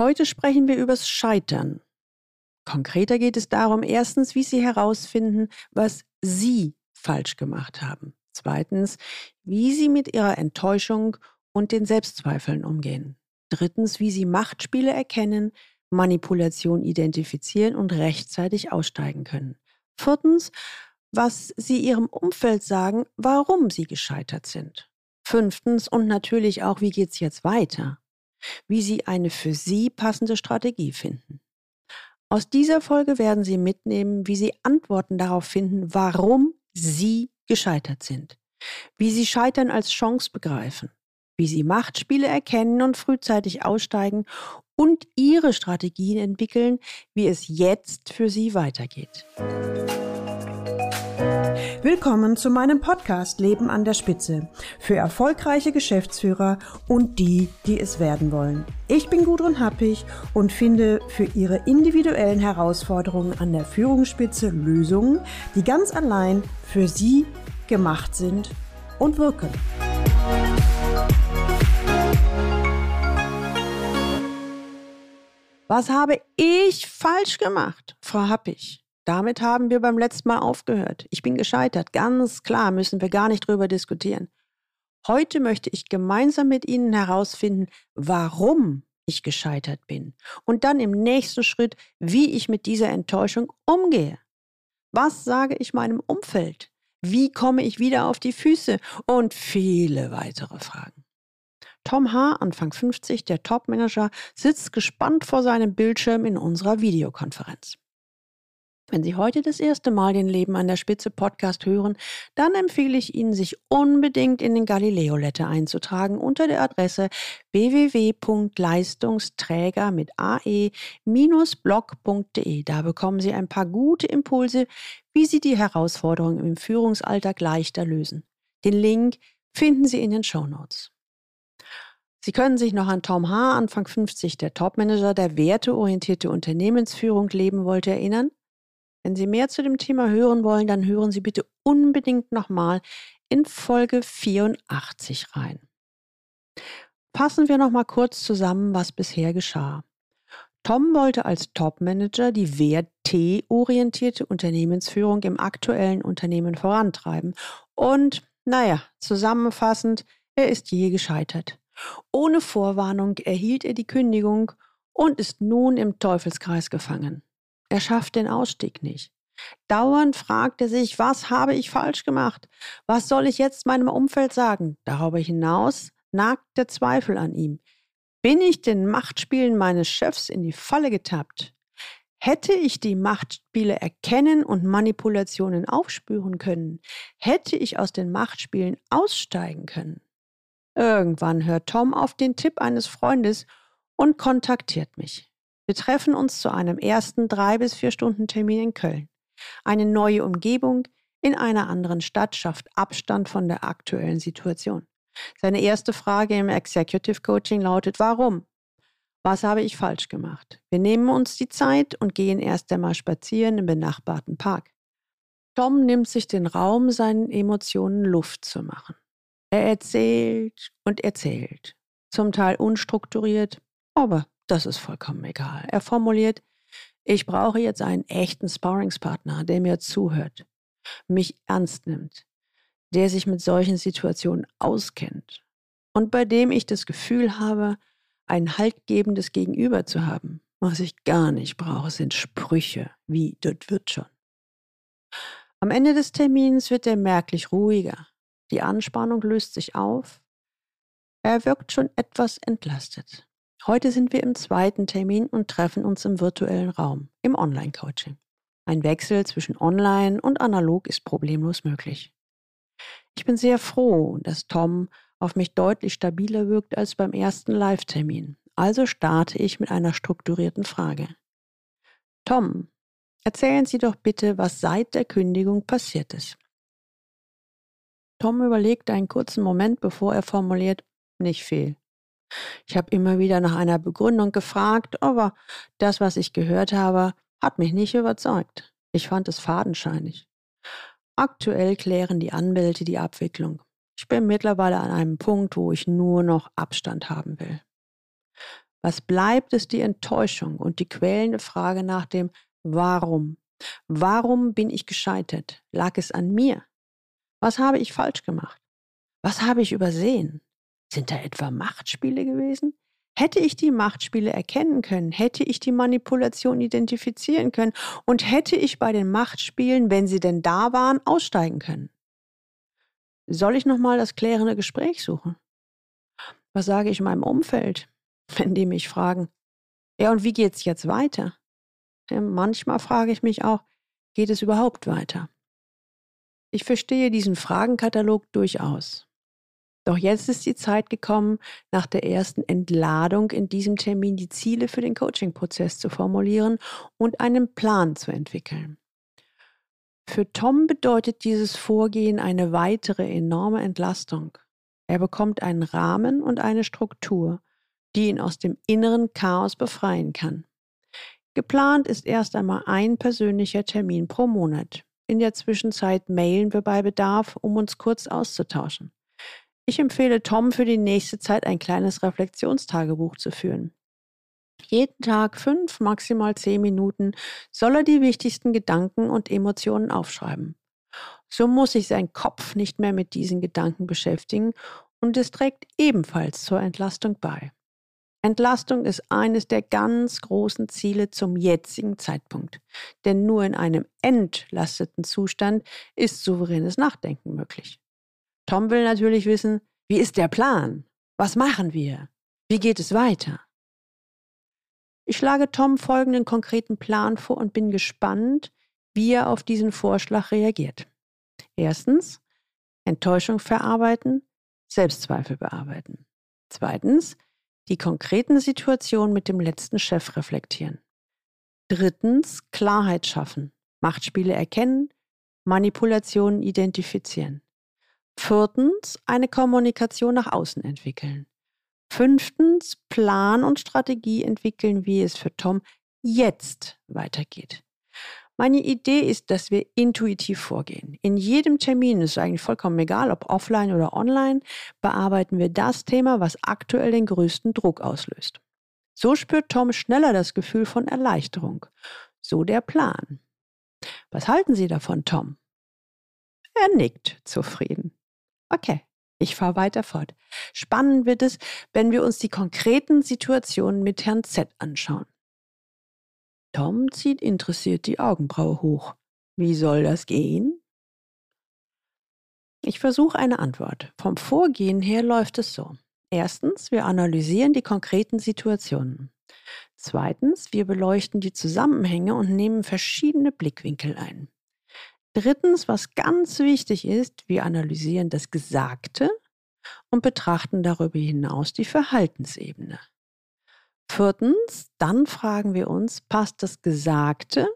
Heute sprechen wir übers Scheitern. Konkreter geht es darum, erstens, wie Sie herausfinden, was Sie falsch gemacht haben. Zweitens, wie Sie mit Ihrer Enttäuschung und den Selbstzweifeln umgehen. Drittens, wie Sie Machtspiele erkennen, Manipulation identifizieren und rechtzeitig aussteigen können. Viertens, was Sie Ihrem Umfeld sagen, warum Sie gescheitert sind. Fünftens und natürlich auch, wie geht es jetzt weiter? Wie Sie eine für Sie passende Strategie finden. Aus dieser Folge werden Sie mitnehmen, wie Sie Antworten darauf finden, warum Sie gescheitert sind. Wie Sie Scheitern als Chance begreifen. Wie Sie Machtspiele erkennen und frühzeitig aussteigen und Ihre Strategien entwickeln, wie es jetzt für Sie weitergeht. Willkommen zu meinem Podcast Leben an der Spitze für erfolgreiche Geschäftsführer und die, die es werden wollen. Ich bin Gudrun Happig und finde für Ihre individuellen Herausforderungen an der Führungsspitze Lösungen, die ganz allein für Sie gemacht sind und wirken. Was habe ich falsch gemacht, Frau Happig? Damit haben wir beim letzten Mal aufgehört. Ich bin gescheitert. Ganz klar, müssen wir gar nicht drüber diskutieren. Heute möchte ich gemeinsam mit Ihnen herausfinden, warum ich gescheitert bin. Und dann im nächsten Schritt, wie ich mit dieser Enttäuschung umgehe. Was sage ich meinem Umfeld? Wie komme ich wieder auf die Füße? Und viele weitere Fragen. Tom H., Anfang 50, der Topmanager, sitzt gespannt vor seinem Bildschirm in unserer Videokonferenz. Wenn Sie heute das erste Mal den Leben an der Spitze Podcast hören, dann empfehle ich Ihnen, sich unbedingt in den Galileo Letter einzutragen unter der Adresse www.leistungsträger mit ae-blog.de. Da bekommen Sie ein paar gute Impulse, wie Sie die Herausforderungen im Führungsalltag leichter lösen. Den Link finden Sie in den Show Notes. Sie können sich noch an Tom H., Anfang 50, der Topmanager der werteorientierte Unternehmensführung leben wollte, erinnern? Wenn Sie mehr zu dem Thema hören wollen, dann hören Sie bitte unbedingt nochmal in Folge 84 rein. Fassen wir nochmal kurz zusammen, was bisher geschah. Tom wollte als Topmanager die werteorientierte Unternehmensführung im aktuellen Unternehmen vorantreiben. Und, naja, zusammenfassend, er ist je gescheitert. Ohne Vorwarnung erhielt er die Kündigung und ist nun im Teufelskreis gefangen. Er schafft den Ausstieg nicht. Dauernd fragt er sich, was habe ich falsch gemacht? Was soll ich jetzt meinem Umfeld sagen? Darüber hinaus nagt der Zweifel an ihm. Bin ich den Machtspielen meines Chefs in die Falle getappt? Hätte ich die Machtspiele erkennen und Manipulationen aufspüren können? Hätte ich aus den Machtspielen aussteigen können? Irgendwann hört Tom auf den Tipp eines Freundes und kontaktiert mich. Wir treffen uns zu einem ersten drei bis vier Stunden Termin in Köln. Eine neue Umgebung in einer anderen Stadt schafft Abstand von der aktuellen Situation. Seine erste Frage im Executive Coaching lautet, warum? Was habe ich falsch gemacht? Wir nehmen uns die Zeit und gehen erst einmal spazieren im benachbarten Park. Tom nimmt sich den Raum, seinen Emotionen Luft zu machen. Er erzählt und erzählt, zum Teil unstrukturiert, aber das ist vollkommen egal. Er formuliert, ich brauche jetzt einen echten Sparringspartner, der mir zuhört, mich ernst nimmt, der sich mit solchen Situationen auskennt und bei dem ich das Gefühl habe, ein haltgebendes Gegenüber zu haben. Was ich gar nicht brauche, sind Sprüche wie das wird schon. Am Ende des Termins wird er merklich ruhiger. Die Anspannung löst sich auf. Er wirkt schon etwas entlastet. Heute sind wir im zweiten Termin und treffen uns im virtuellen Raum, im Online-Coaching. Ein Wechsel zwischen Online und Analog ist problemlos möglich. Ich bin sehr froh, dass Tom auf mich deutlich stabiler wirkt als beim ersten Live-Termin. Also starte ich mit einer strukturierten Frage. Tom, erzählen Sie doch bitte, was seit der Kündigung passiert ist. Tom überlegt einen kurzen Moment, bevor er formuliert, nicht viel. Ich habe immer wieder nach einer Begründung gefragt, aber das, was ich gehört habe, hat mich nicht überzeugt. Ich fand es fadenscheinig. Aktuell klären die Anwälte die Abwicklung. Ich bin mittlerweile an einem Punkt, wo ich nur noch Abstand haben will. Was bleibt, ist die Enttäuschung und die quälende Frage nach dem Warum. Warum bin ich gescheitert? Lag es an mir? Was habe ich falsch gemacht? Was habe ich übersehen? Sind da etwa Machtspiele gewesen? Hätte ich die Machtspiele erkennen können, hätte ich die Manipulation identifizieren können und hätte ich bei den Machtspielen, wenn sie denn da waren, aussteigen können. Soll ich nochmal das klärende Gespräch suchen? Was sage ich meinem Umfeld, wenn die mich fragen, ja und wie geht's jetzt weiter? Ja, manchmal frage ich mich auch, geht es überhaupt weiter? Ich verstehe diesen Fragenkatalog durchaus. Doch jetzt ist die Zeit gekommen, nach der ersten Entladung in diesem Termin die Ziele für den Coaching-Prozess zu formulieren und einen Plan zu entwickeln. Für Tom bedeutet dieses Vorgehen eine weitere enorme Entlastung. Er bekommt einen Rahmen und eine Struktur, die ihn aus dem inneren Chaos befreien kann. Geplant ist erst einmal ein persönlicher Termin pro Monat. In der Zwischenzeit mailen wir bei Bedarf, um uns kurz auszutauschen. Ich empfehle Tom für die nächste Zeit ein kleines Reflexionstagebuch zu führen. Jeden Tag fünf, maximal zehn Minuten soll er die wichtigsten Gedanken und Emotionen aufschreiben. So muss sich sein Kopf nicht mehr mit diesen Gedanken beschäftigen und es trägt ebenfalls zur Entlastung bei. Entlastung ist eines der ganz großen Ziele zum jetzigen Zeitpunkt. Denn nur in einem entlasteten Zustand ist souveränes Nachdenken möglich. Tom will natürlich wissen, wie ist der Plan? Was machen wir? Wie geht es weiter? Ich schlage Tom folgenden konkreten Plan vor und bin gespannt, wie er auf diesen Vorschlag reagiert. Erstens, Enttäuschung verarbeiten, Selbstzweifel bearbeiten. Zweitens, die konkreten Situationen mit dem letzten Chef reflektieren. Drittens, Klarheit schaffen, Machtspiele erkennen, Manipulationen identifizieren. Viertens, eine Kommunikation nach außen entwickeln. Fünftens, Plan und Strategie entwickeln, wie es für Tom jetzt weitergeht. Meine Idee ist, dass wir intuitiv vorgehen. In jedem Termin, ist eigentlich vollkommen egal, ob offline oder online, bearbeiten wir das Thema, was aktuell den größten Druck auslöst. So spürt Tom schneller das Gefühl von Erleichterung. So der Plan. Was halten Sie davon, Tom? Er nickt zufrieden. Okay, ich fahre weiter fort. Spannend wird es, wenn wir uns die konkreten Situationen mit Herrn Z anschauen. Tom zieht interessiert die Augenbraue hoch. Wie soll das gehen? Ich versuche eine Antwort. Vom Vorgehen her läuft es so. Erstens, wir analysieren die konkreten Situationen. Zweitens, wir beleuchten die Zusammenhänge und nehmen verschiedene Blickwinkel ein. Drittens, was ganz wichtig ist, wir analysieren das Gesagte und betrachten darüber hinaus die Verhaltensebene. Viertens, dann fragen wir uns, passt das Gesagte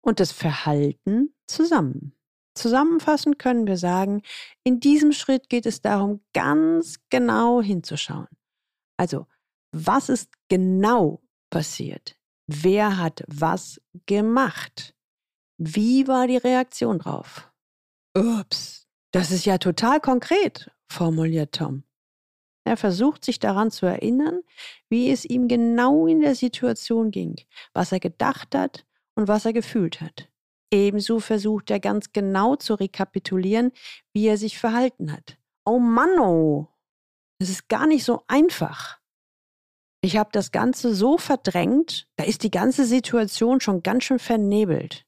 und das Verhalten zusammen? Zusammenfassend können wir sagen, in diesem Schritt geht es darum, ganz genau hinzuschauen. Also, was ist genau passiert? Wer hat was gemacht? Wie war die Reaktion drauf? Ups, das ist ja total konkret, formuliert Tom. Er versucht sich daran zu erinnern, wie es ihm genau in der Situation ging, was er gedacht hat und was er gefühlt hat. Ebenso versucht er ganz genau zu rekapitulieren, wie er sich verhalten hat. Oh Mann, oh, das ist gar nicht so einfach. Ich habe das Ganze so verdrängt, da ist die ganze Situation schon ganz schön vernebelt.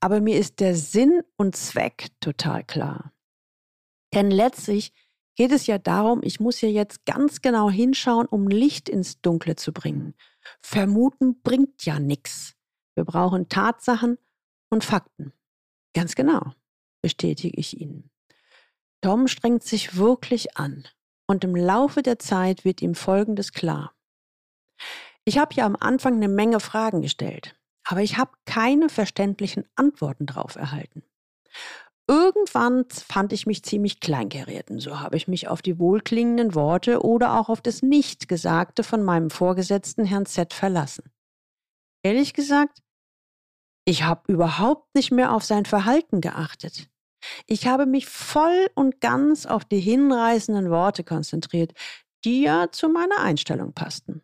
Aber mir ist der Sinn und Zweck total klar. Denn letztlich geht es ja darum, ich muss ja jetzt ganz genau hinschauen, um Licht ins Dunkle zu bringen. Vermuten bringt ja nichts. Wir brauchen Tatsachen und Fakten. Ganz genau, bestätige ich Ihnen. Tom strengt sich wirklich an und im Laufe der Zeit wird ihm Folgendes klar. Ich habe ja am Anfang eine Menge Fragen gestellt aber ich habe keine verständlichen Antworten darauf erhalten. Irgendwann fand ich mich ziemlich kleinkariert und so habe ich mich auf die wohlklingenden Worte oder auch auf das Nichtgesagte von meinem Vorgesetzten Herrn Z verlassen. Ehrlich gesagt, ich habe überhaupt nicht mehr auf sein Verhalten geachtet. Ich habe mich voll und ganz auf die hinreißenden Worte konzentriert, die ja zu meiner Einstellung passten.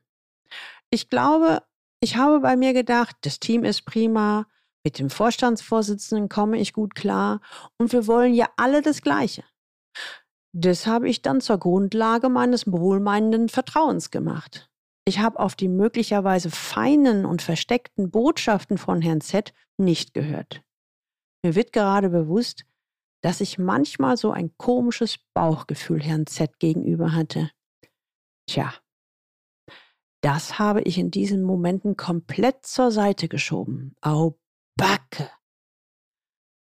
Ich glaube, ich habe bei mir gedacht, das Team ist prima, mit dem Vorstandsvorsitzenden komme ich gut klar und wir wollen ja alle das Gleiche. Das habe ich dann zur Grundlage meines wohlmeinenden Vertrauens gemacht. Ich habe auf die möglicherweise feinen und versteckten Botschaften von Herrn Z nicht gehört. Mir wird gerade bewusst, dass ich manchmal so ein komisches Bauchgefühl Herrn Z gegenüber hatte. Tja, das habe ich in diesen Momenten komplett zur Seite geschoben. Au Backe!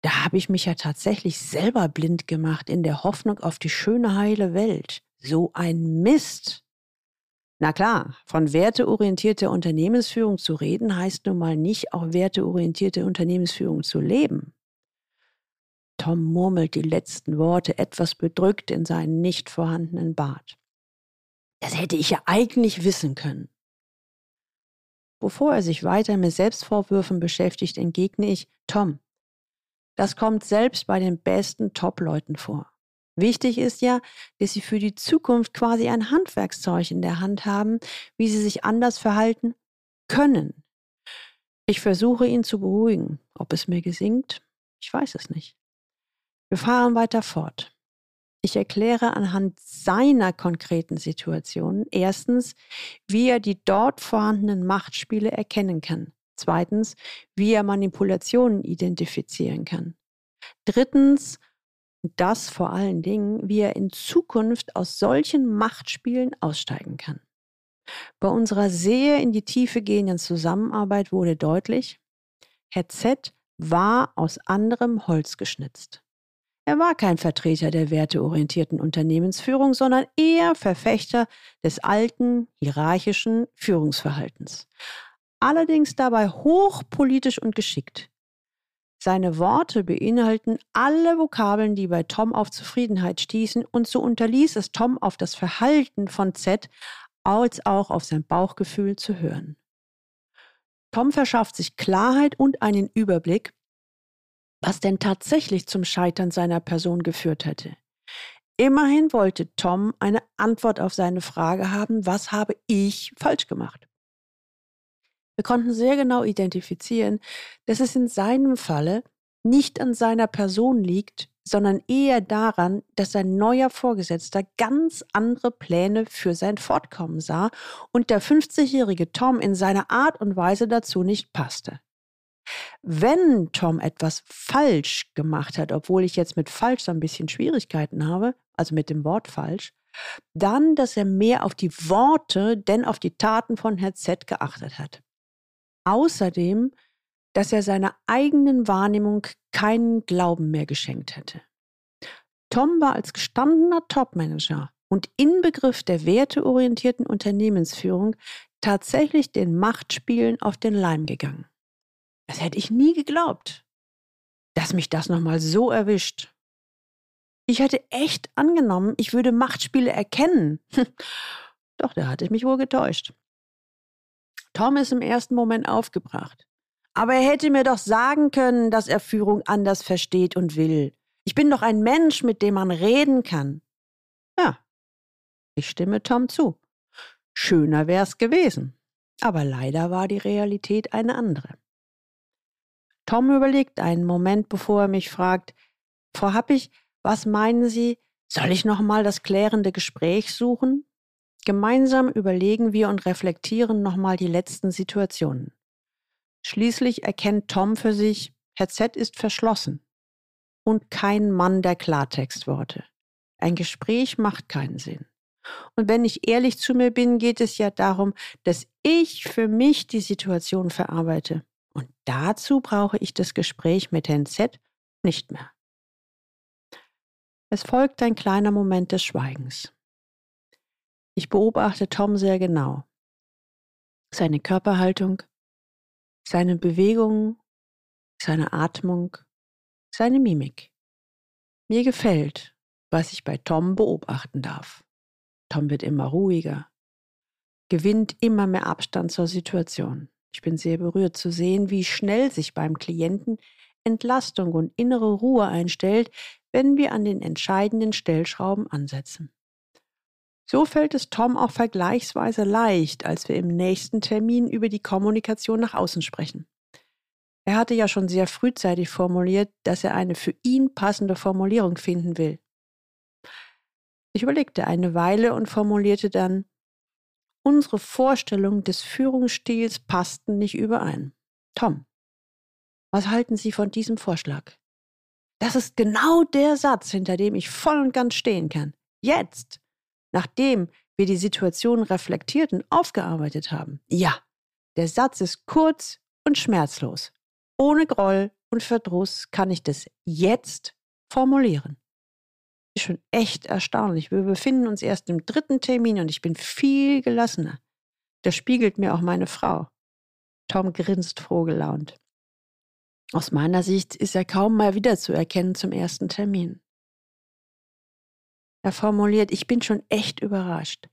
Da habe ich mich ja tatsächlich selber blind gemacht in der Hoffnung auf die schöne heile Welt. So ein Mist! Na klar, von werteorientierter Unternehmensführung zu reden, heißt nun mal nicht, auch werteorientierte Unternehmensführung zu leben. Tom murmelt die letzten Worte etwas bedrückt in seinen nicht vorhandenen Bart. Das hätte ich ja eigentlich wissen können. Bevor er sich weiter mit Selbstvorwürfen beschäftigt, entgegne ich, Tom, das kommt selbst bei den besten Top-Leuten vor. Wichtig ist ja, dass sie für die Zukunft quasi ein Handwerkszeug in der Hand haben, wie sie sich anders verhalten können. Ich versuche ihn zu beruhigen. Ob es mir gesingt, ich weiß es nicht. Wir fahren weiter fort. Ich erkläre anhand seiner konkreten Situation erstens, wie er die dort vorhandenen Machtspiele erkennen kann. Zweitens, wie er Manipulationen identifizieren kann. Drittens, das vor allen Dingen, wie er in Zukunft aus solchen Machtspielen aussteigen kann. Bei unserer sehr in die Tiefe gehenden Zusammenarbeit wurde deutlich, Herr Z war aus anderem Holz geschnitzt. Er war kein Vertreter der werteorientierten Unternehmensführung, sondern eher Verfechter des alten, hierarchischen Führungsverhaltens. Allerdings dabei hochpolitisch und geschickt. Seine Worte beinhalten alle Vokabeln, die bei Tom auf Zufriedenheit stießen, und so unterließ es Tom auf das Verhalten von Z als auch auf sein Bauchgefühl zu hören. Tom verschafft sich Klarheit und einen Überblick, was denn tatsächlich zum Scheitern seiner Person geführt hätte. Immerhin wollte Tom eine Antwort auf seine Frage haben, was habe ich falsch gemacht? Wir konnten sehr genau identifizieren, dass es in seinem Falle nicht an seiner Person liegt, sondern eher daran, dass sein neuer Vorgesetzter ganz andere Pläne für sein Fortkommen sah und der 50-jährige Tom in seiner Art und Weise dazu nicht passte. Wenn Tom etwas falsch gemacht hat, obwohl ich jetzt mit falsch so ein bisschen Schwierigkeiten habe, also mit dem Wort falsch, dann, dass er mehr auf die Worte denn auf die Taten von Herr Z geachtet hat. Außerdem, dass er seiner eigenen Wahrnehmung keinen Glauben mehr geschenkt hätte. Tom war als gestandener Topmanager und Inbegriff der werteorientierten Unternehmensführung tatsächlich den Machtspielen auf den Leim gegangen. Das hätte ich nie geglaubt, dass mich das nochmal so erwischt. Ich hätte echt angenommen, ich würde Machtspiele erkennen. Doch, da hatte ich mich wohl getäuscht. Tom ist im ersten Moment aufgebracht. Aber er hätte mir doch sagen können, dass er Führung anders versteht und will. Ich bin doch ein Mensch, mit dem man reden kann. Ja, ich stimme Tom zu. Schöner wär's gewesen. Aber leider war die Realität eine andere. Tom überlegt einen Moment, bevor er mich fragt, Frau Happig, was meinen Sie, soll ich nochmal das klärende Gespräch suchen? Gemeinsam überlegen wir und reflektieren nochmal die letzten Situationen. Schließlich erkennt Tom für sich, Herr Z ist verschlossen und kein Mann der Klartextworte. Ein Gespräch macht keinen Sinn. Und wenn ich ehrlich zu mir bin, geht es ja darum, dass ich für mich die Situation verarbeite. Und dazu brauche ich das Gespräch mit Herrn Z nicht mehr. Es folgt ein kleiner Moment des Schweigens. Ich beobachte Tom sehr genau. Seine Körperhaltung, seine Bewegungen, seine Atmung, seine Mimik. Mir gefällt, was ich bei Tom beobachten darf. Tom wird immer ruhiger, gewinnt immer mehr Abstand zur Situation. Ich bin sehr berührt zu sehen, wie schnell sich beim Klienten Entlastung und innere Ruhe einstellt, wenn wir an den entscheidenden Stellschrauben ansetzen. So fällt es Tom auch vergleichsweise leicht, als wir im nächsten Termin über die Kommunikation nach außen sprechen. Er hatte ja schon sehr frühzeitig formuliert, dass er eine für ihn passende Formulierung finden will. Ich überlegte eine Weile und formulierte dann, unsere Vorstellungen des Führungsstils passten nicht überein. Tom, was halten Sie von diesem Vorschlag? Das ist genau der Satz, hinter dem ich voll und ganz stehen kann. Jetzt, nachdem wir die Situation reflektiert und aufgearbeitet haben. Ja, der Satz ist kurz und schmerzlos. Ohne Groll und Verdruss kann ich das jetzt formulieren. Ist schon echt erstaunlich. Wir befinden uns erst im dritten Termin und ich bin viel gelassener. Das spiegelt mir auch meine Frau. Tom grinst froh gelaunt. Aus meiner Sicht ist er kaum mal wiederzuerkennen zum ersten Termin. Er formuliert, ich bin schon echt überrascht,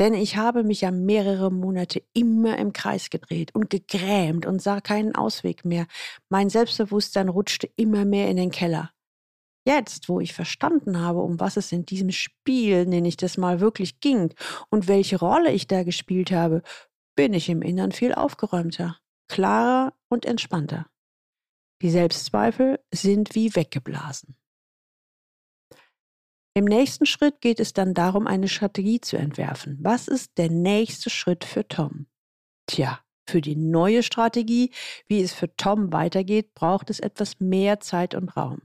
denn ich habe mich ja mehrere Monate immer im Kreis gedreht und gegrämt und sah keinen Ausweg mehr. Mein Selbstbewusstsein rutschte immer mehr in den Keller. Jetzt, wo ich verstanden habe, um was es in diesem Spiel, nenne ich das mal, wirklich ging und welche Rolle ich da gespielt habe, bin ich im Innern viel aufgeräumter, klarer und entspannter. Die Selbstzweifel sind wie weggeblasen. Im nächsten Schritt geht es dann darum, eine Strategie zu entwerfen. Was ist der nächste Schritt für Tom? Tja, für die neue Strategie, wie es für Tom weitergeht, braucht es etwas mehr Zeit und Raum.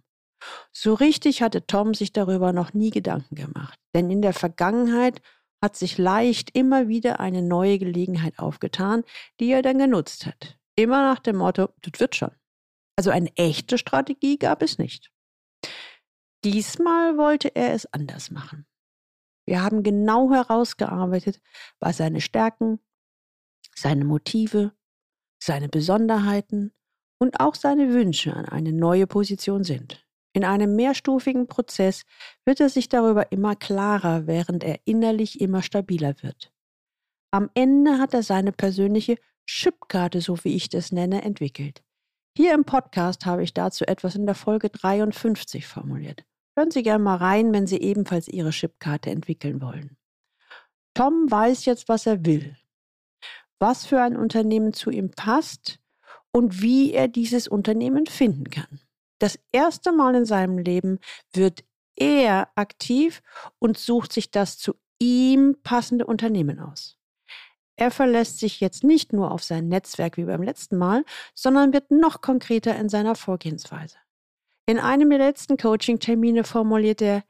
So richtig hatte Tom sich darüber noch nie Gedanken gemacht, denn in der Vergangenheit hat sich leicht immer wieder eine neue Gelegenheit aufgetan, die er dann genutzt hat. Immer nach dem Motto, das wird schon. Also eine echte Strategie gab es nicht. Diesmal wollte er es anders machen. Wir haben genau herausgearbeitet, was seine Stärken, seine Motive, seine Besonderheiten und auch seine Wünsche an eine neue Position sind. In einem mehrstufigen Prozess wird er sich darüber immer klarer, während er innerlich immer stabiler wird. Am Ende hat er seine persönliche Chipkarte, so wie ich das nenne, entwickelt. Hier im Podcast habe ich dazu etwas in der Folge 53 formuliert. Hören Sie gerne mal rein, wenn Sie ebenfalls Ihre Chipkarte entwickeln wollen. Tom weiß jetzt, was er will, was für ein Unternehmen zu ihm passt und wie er dieses Unternehmen finden kann. Das erste Mal in seinem Leben wird er aktiv und sucht sich das zu ihm passende Unternehmen aus. Er verlässt sich jetzt nicht nur auf sein Netzwerk wie beim letzten Mal, sondern wird noch konkreter in seiner Vorgehensweise. In einem der letzten Coaching-Termine formuliert er,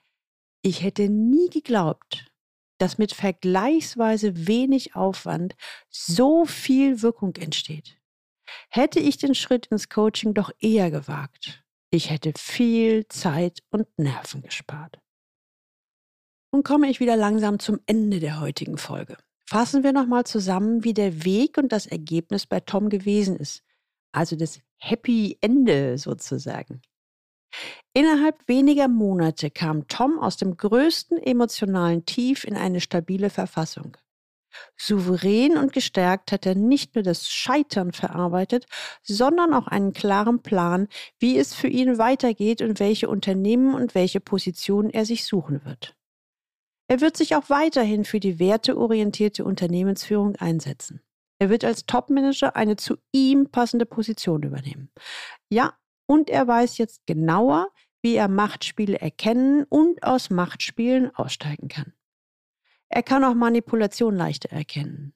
ich hätte nie geglaubt, dass mit vergleichsweise wenig Aufwand so viel Wirkung entsteht. Hätte ich den Schritt ins Coaching doch eher gewagt, ich hätte viel Zeit und Nerven gespart. Nun komme ich wieder langsam zum Ende der heutigen Folge. Fassen wir nochmal zusammen, wie der Weg und das Ergebnis bei Tom gewesen ist. Also das Happy Ende sozusagen. Innerhalb weniger Monate kam Tom aus dem größten emotionalen Tief in eine stabile Verfassung. Souverän und gestärkt hat er nicht nur das Scheitern verarbeitet, sondern auch einen klaren Plan, wie es für ihn weitergeht und welche Unternehmen und welche Positionen er sich suchen wird. Er wird sich auch weiterhin für die werteorientierte Unternehmensführung einsetzen. Er wird als Topmanager eine zu ihm passende Position übernehmen. Ja, und er weiß jetzt genauer, wie er Machtspiele erkennen und aus Machtspielen aussteigen kann. Er kann auch Manipulation leichter erkennen.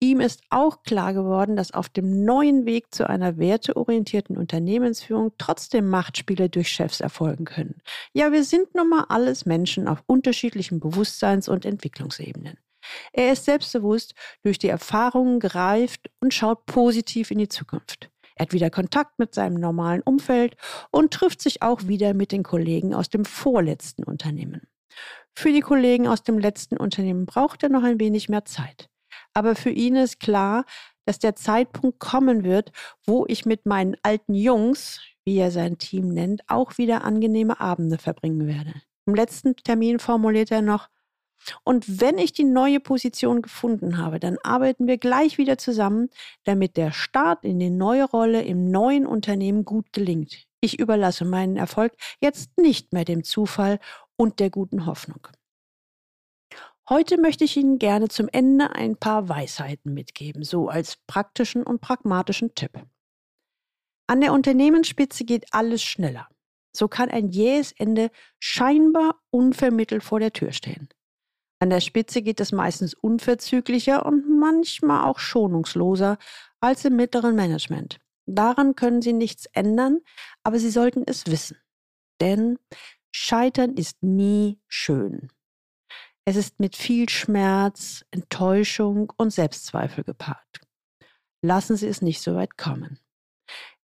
Ihm ist auch klar geworden, dass auf dem neuen Weg zu einer werteorientierten Unternehmensführung trotzdem Machtspiele durch Chefs erfolgen können. Ja, wir sind nun mal alles Menschen auf unterschiedlichen Bewusstseins- und Entwicklungsebenen. Er ist selbstbewusst durch die Erfahrungen gereift und schaut positiv in die Zukunft. Er hat wieder Kontakt mit seinem normalen Umfeld und trifft sich auch wieder mit den Kollegen aus dem vorletzten Unternehmen. Für die Kollegen aus dem letzten Unternehmen braucht er noch ein wenig mehr Zeit. Aber für ihn ist klar, dass der Zeitpunkt kommen wird, wo ich mit meinen alten Jungs, wie er sein Team nennt, auch wieder angenehme Abende verbringen werde. Im letzten Termin formuliert er noch, und wenn ich die neue Position gefunden habe, dann arbeiten wir gleich wieder zusammen, damit der Start in die neue Rolle im neuen Unternehmen gut gelingt. Ich überlasse meinen Erfolg jetzt nicht mehr dem Zufall und der guten Hoffnung. Heute möchte ich Ihnen gerne zum Ende ein paar Weisheiten mitgeben, so als praktischen und pragmatischen Tipp. An der Unternehmensspitze geht alles schneller. So kann ein jähes Ende scheinbar unvermittelt vor der Tür stehen. An der Spitze geht es meistens unverzüglicher und manchmal auch schonungsloser als im mittleren Management. Daran können Sie nichts ändern, aber Sie sollten es wissen. Denn Scheitern ist nie schön. Es ist mit viel Schmerz, Enttäuschung und Selbstzweifel gepaart. Lassen Sie es nicht so weit kommen.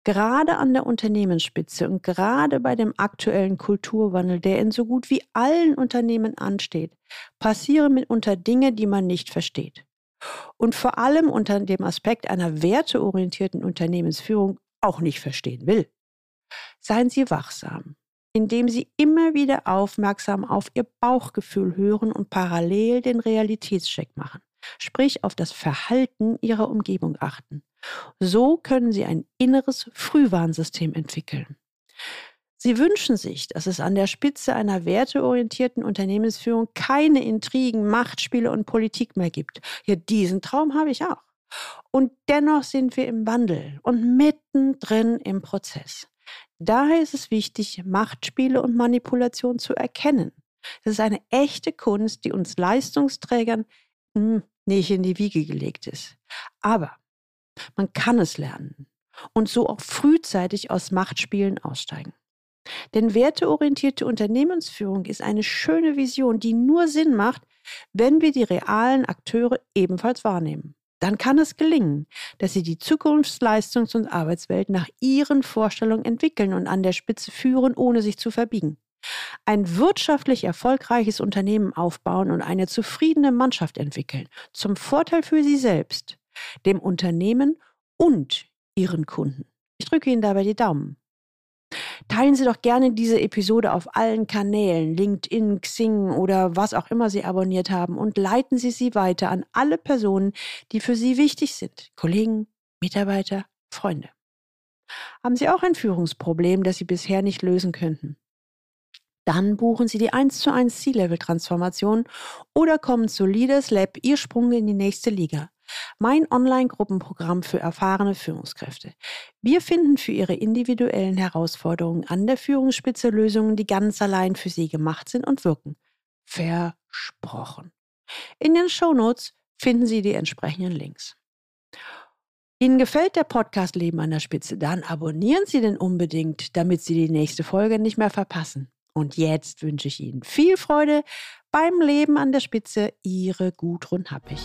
Gerade an der Unternehmensspitze und gerade bei dem aktuellen Kulturwandel, der in so gut wie allen Unternehmen ansteht, passieren mitunter Dinge, die man nicht versteht. Und vor allem unter dem Aspekt einer werteorientierten Unternehmensführung auch nicht verstehen will. Seien Sie wachsam indem sie immer wieder aufmerksam auf ihr Bauchgefühl hören und parallel den Realitätscheck machen, sprich auf das Verhalten ihrer Umgebung achten. So können sie ein inneres Frühwarnsystem entwickeln. Sie wünschen sich, dass es an der Spitze einer werteorientierten Unternehmensführung keine Intrigen, Machtspiele und Politik mehr gibt. Ja, diesen Traum habe ich auch. Und dennoch sind wir im Wandel und mittendrin im Prozess. Daher ist es wichtig, Machtspiele und Manipulation zu erkennen. Das ist eine echte Kunst, die uns Leistungsträgern hm, nicht in die Wiege gelegt ist. Aber man kann es lernen und so auch frühzeitig aus Machtspielen aussteigen. Denn werteorientierte Unternehmensführung ist eine schöne Vision, die nur Sinn macht, wenn wir die realen Akteure ebenfalls wahrnehmen dann kann es gelingen, dass Sie die Zukunftsleistungs- und Arbeitswelt nach Ihren Vorstellungen entwickeln und an der Spitze führen, ohne sich zu verbiegen. Ein wirtschaftlich erfolgreiches Unternehmen aufbauen und eine zufriedene Mannschaft entwickeln, zum Vorteil für Sie selbst, dem Unternehmen und Ihren Kunden. Ich drücke Ihnen dabei die Daumen. Teilen Sie doch gerne diese Episode auf allen Kanälen, LinkedIn, Xing oder was auch immer Sie abonniert haben und leiten Sie sie weiter an alle Personen, die für Sie wichtig sind. Kollegen, Mitarbeiter, Freunde. Haben Sie auch ein Führungsproblem, das Sie bisher nicht lösen könnten? Dann buchen Sie die 1 zu 1 C-Level-Transformation oder kommen zu Leaders Lab, Ihr Sprung in die nächste Liga. Mein Online-Gruppenprogramm für erfahrene Führungskräfte. Wir finden für Ihre individuellen Herausforderungen an der Führungsspitze Lösungen, die ganz allein für Sie gemacht sind und wirken. Versprochen. In den Shownotes finden Sie die entsprechenden Links. Ihnen gefällt der Podcast Leben an der Spitze? Dann abonnieren Sie den unbedingt, damit Sie die nächste Folge nicht mehr verpassen. Und jetzt wünsche ich Ihnen viel Freude beim Leben an der Spitze. Ihre Gudrun Happig.